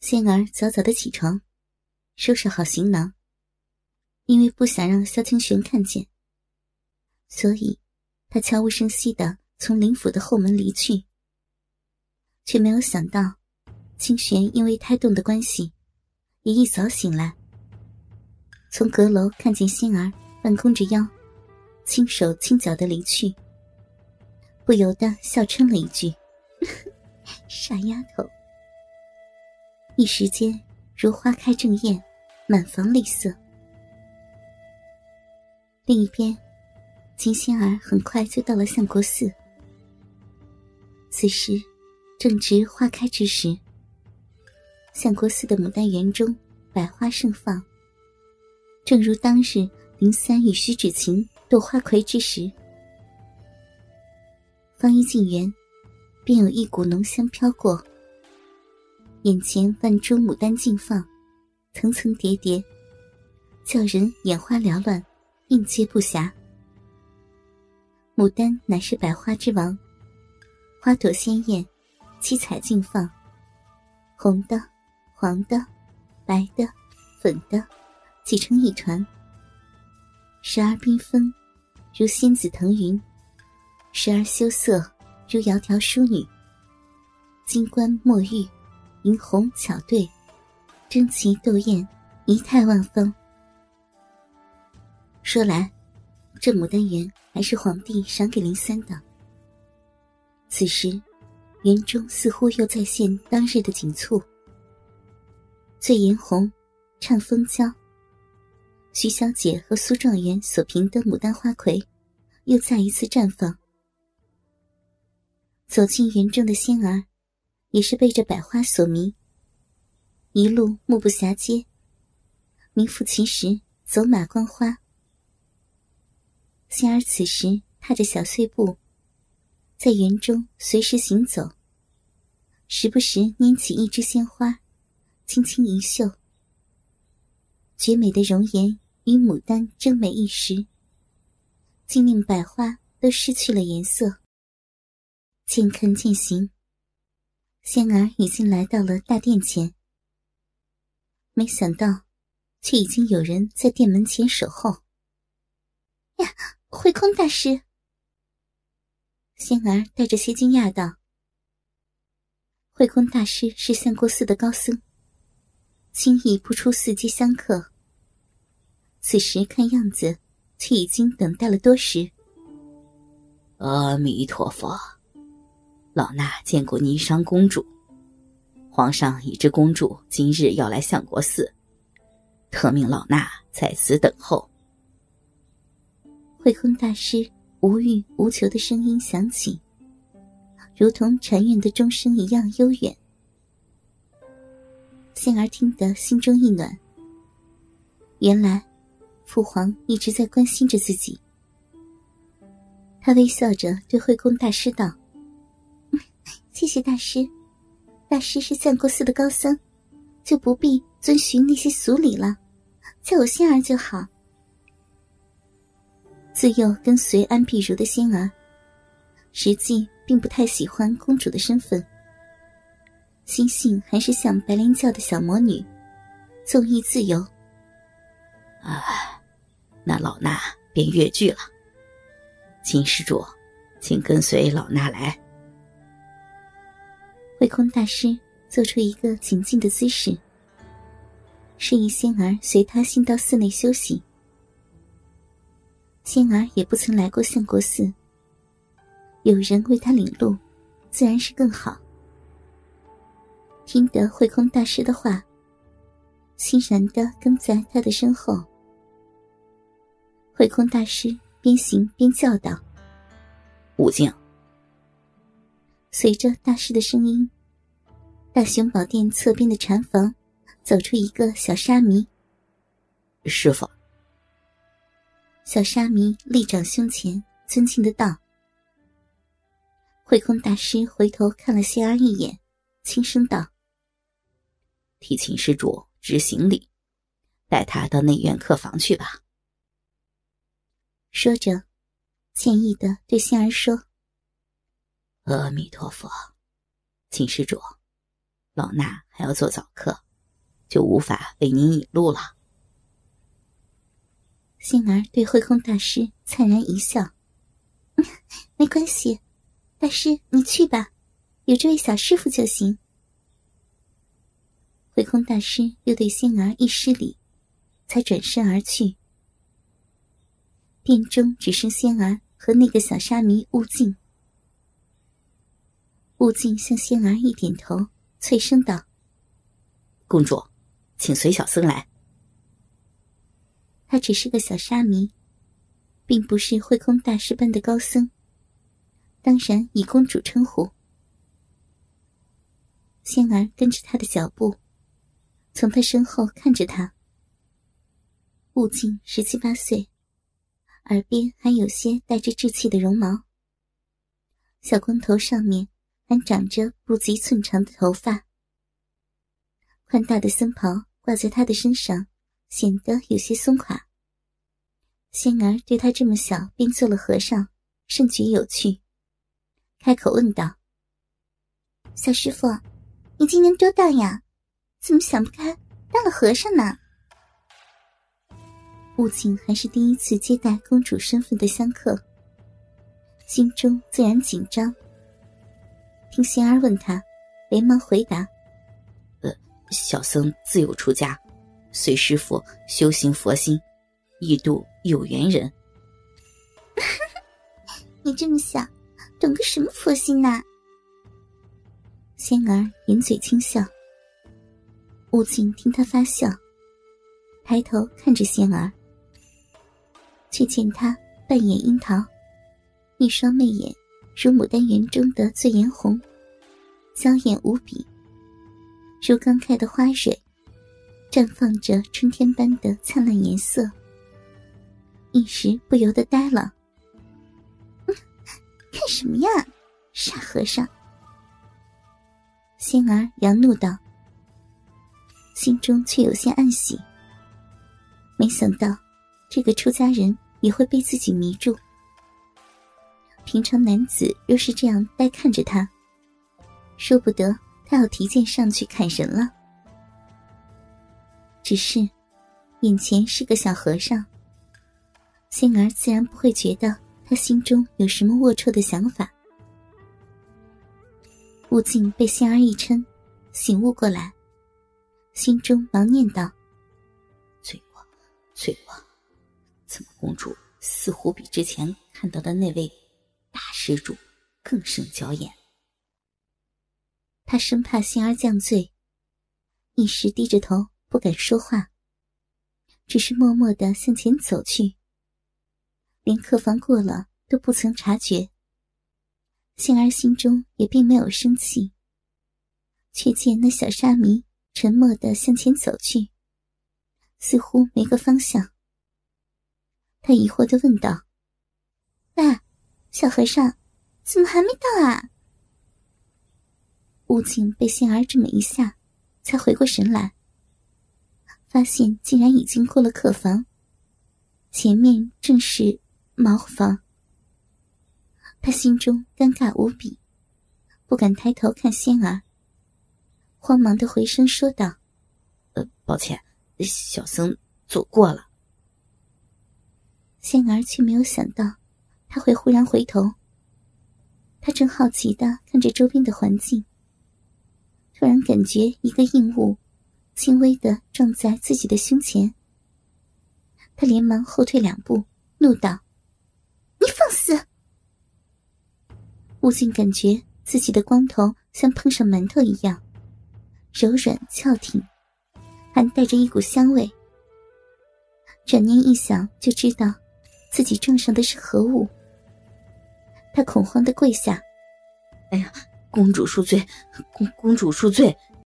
仙儿早早的起床，收拾好行囊。因为不想让萧清玄看见，所以他悄无声息的从林府的后门离去。却没有想到，清玄因为胎动的关系，也一早醒来，从阁楼看见仙儿半弓着腰，轻手轻脚的离去，不由得笑称了一句：“ 傻丫头。”一时间如花开正艳，满房丽色。另一边，金仙儿很快就到了相国寺。此时正值花开之时，相国寺的牡丹园中百花盛放，正如当日林三与徐芷晴斗花魁之时。方一进园，便有一股浓香飘过。眼前万株牡丹竞放，层层叠叠，叫人眼花缭乱，应接不暇。牡丹乃是百花之王，花朵鲜艳，七彩竞放，红的、黄的、白的、粉的，挤成一团，时而缤纷，如仙子腾云；时而羞涩，如窈窕淑女。金冠墨玉。银红巧对，争奇斗艳，仪态万方。说来，这牡丹园还是皇帝赏给林三的。此时，园中似乎又再现当日的景簇：醉颜红，唱风娇。徐小姐和苏状元所凭的牡丹花魁，又再一次绽放。走进园中的仙儿。也是被这百花所迷，一路目不暇接，名副其实走马观花。仙儿此时踏着小碎步，在园中随时行走，时不时拈起一枝鲜花，轻轻一嗅，绝美的容颜与牡丹争美一时，竟令百花都失去了颜色。渐看渐行。仙儿已经来到了大殿前，没想到，却已经有人在殿门前守候。呀，慧空大师！仙儿带着些惊讶道：“慧空大师是相国寺的高僧，轻易不出寺接香客。此时看样子，却已经等待了多时。”阿弥陀佛。老衲见过霓裳公主，皇上已知公主今日要来相国寺，特命老衲在此等候。慧空大师无欲无求的声音响起，如同禅院的钟声一样悠远。仙儿听得心中一暖，原来父皇一直在关心着自己。他微笑着对慧空大师道。谢谢大师，大师是相国寺的高僧，就不必遵循那些俗礼了，叫我仙儿就好。自幼跟随安碧如的仙儿，实际并不太喜欢公主的身份，心性还是像白莲教的小魔女，纵意自由。啊，那老衲便越剧了。秦施主，请跟随老衲来。慧空大师做出一个请进的姿势，示意仙儿随他先到寺内休息。仙儿也不曾来过相国寺，有人为他领路，自然是更好。听得慧空大师的话，欣然的跟在他的身后。慧空大师边行边叫道：“悟净。”随着大师的声音，大雄宝殿侧边的禅房走出一个小沙弥。师傅。小沙弥立掌胸前，尊敬的道：“慧空大师回头看了仙儿一眼，轻声道：‘替秦施主执行礼，带他到内院客房去吧。’说着，歉意的对仙儿说。”阿弥陀佛，秦施主，老衲还要做早课，就无法为您引路了。仙儿对慧空大师灿然一笑：“没关系，大师你去吧，有这位小师傅就行。”慧空大师又对仙儿一施礼，才转身而去。殿中只剩仙儿和那个小沙弥悟净。悟净向仙儿一点头，脆声道：“公主，请随小僧来。”他只是个小沙弥，并不是慧空大师般的高僧，当然以公主称呼。仙儿跟着他的脚步，从他身后看着他。悟净十七八岁，耳边还有些带着稚气的绒毛，小光头上面。还长着不及寸长的头发，宽大的僧袍挂在他的身上，显得有些松垮。仙儿对他这么小便做了和尚，甚觉有趣，开口问道：“小师傅，你今年多大呀？怎么想不开当了和尚呢？”悟净还是第一次接待公主身份的香客，心中自然紧张。听仙儿问他，连忙回答：“呃，小僧自幼出家，随师傅修行佛心，一度有缘人。”你这么小，懂个什么佛心呐？仙儿掩嘴轻笑。悟净听他发笑，抬头看着仙儿，却见他半掩樱桃，一双媚眼。如牡丹园中的醉颜红，娇艳无比；如刚开的花蕊，绽放着春天般的灿烂颜色。一时不由得呆了。看什么呀，傻和尚！仙儿扬怒道，心中却有些暗喜。没想到，这个出家人也会被自己迷住。平常男子若是这样呆看着他，说不得他要提剑上去砍人了。只是，眼前是个小和尚，仙儿自然不会觉得他心中有什么龌龊的想法。悟净被仙儿一撑，醒悟过来，心中忙念道：“罪过，罪过！怎么公主似乎比之前看到的那位？”大施主更胜娇艳，他生怕仙儿降罪，一时低着头不敢说话，只是默默的向前走去，连客房过了都不曾察觉。杏儿心中也并没有生气，却见那小沙弥沉默的向前走去，似乎没个方向。他疑惑的问道：“爸。”小和尚，怎么还没到啊？悟净被仙儿这么一吓，才回过神来，发现竟然已经过了客房，前面正是茅房。他心中尴尬无比，不敢抬头看仙儿，慌忙的回声说道：“呃，抱歉，小僧走过了。”仙儿却没有想到。他会忽然回头，他正好奇的看着周边的环境，突然感觉一个硬物轻微的撞在自己的胸前，他连忙后退两步，怒道：“你放肆！”悟净感觉自己的光头像碰上馒头一样柔软翘挺，还带着一股香味。转念一想，就知道自己撞上的是何物。他恐慌的跪下，哎呀，公主恕罪，公公主恕罪。